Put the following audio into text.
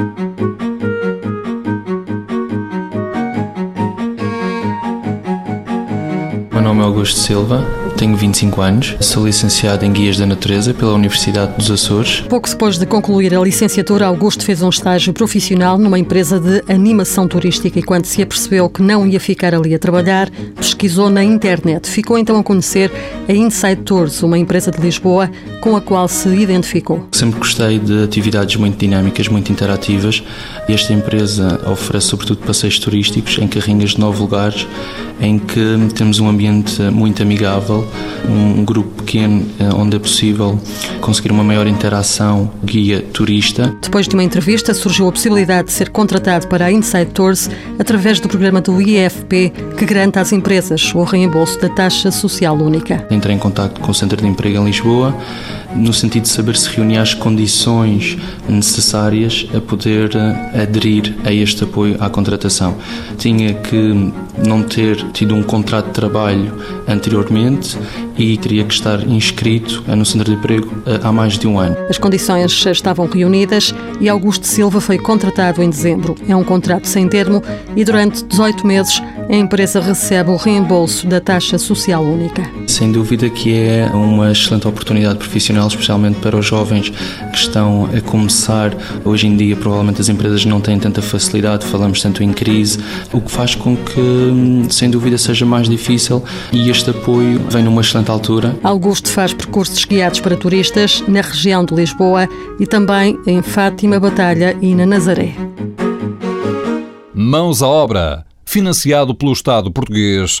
Thank you. Meu nome é Augusto Silva, tenho 25 anos, sou licenciado em Guias da Natureza pela Universidade dos Açores. Pouco depois de concluir a licenciatura, Augusto fez um estágio profissional numa empresa de animação turística e quando se apercebeu que não ia ficar ali a trabalhar, pesquisou na internet. Ficou então a conhecer a Inside Tours, uma empresa de Lisboa com a qual se identificou. Sempre gostei de atividades muito dinâmicas, muito interativas. Esta empresa oferece sobretudo passeios turísticos em carrinhas de nove lugares, em que temos um ambiente muito amigável, um grupo pequeno eh, onde é possível conseguir uma maior interação guia-turista. Depois de uma entrevista, surgiu a possibilidade de ser contratado para a Inside Tours através do programa do IFP, que garante às empresas o reembolso da taxa social única. Entrei em contato com o Centro de Emprego em Lisboa, no sentido de saber se reunia as condições necessárias a poder eh, aderir a este apoio à contratação. Tinha que não ter tido um contrato de trabalho anteriormente e teria que estar inscrito no Centro de Emprego eh, há mais de um ano. As condições estavam reunidas e Augusto Silva foi contratado em dezembro. É um contrato sem termo e durante 18 meses a empresa recebe o reembolso da taxa social única. Sem dúvida que é uma excelente oportunidade profissional, especialmente para os jovens que estão a começar. Hoje em dia, provavelmente as empresas não têm tanta facilidade, falamos tanto em crise, o que faz com que, sem dúvida, seja mais difícil e este apoio vem numa excelente altura. Augusto faz percursos guiados para turistas na região de Lisboa e também em Fátima, Batalha e na Nazaré. Mãos à obra financiado pelo Estado português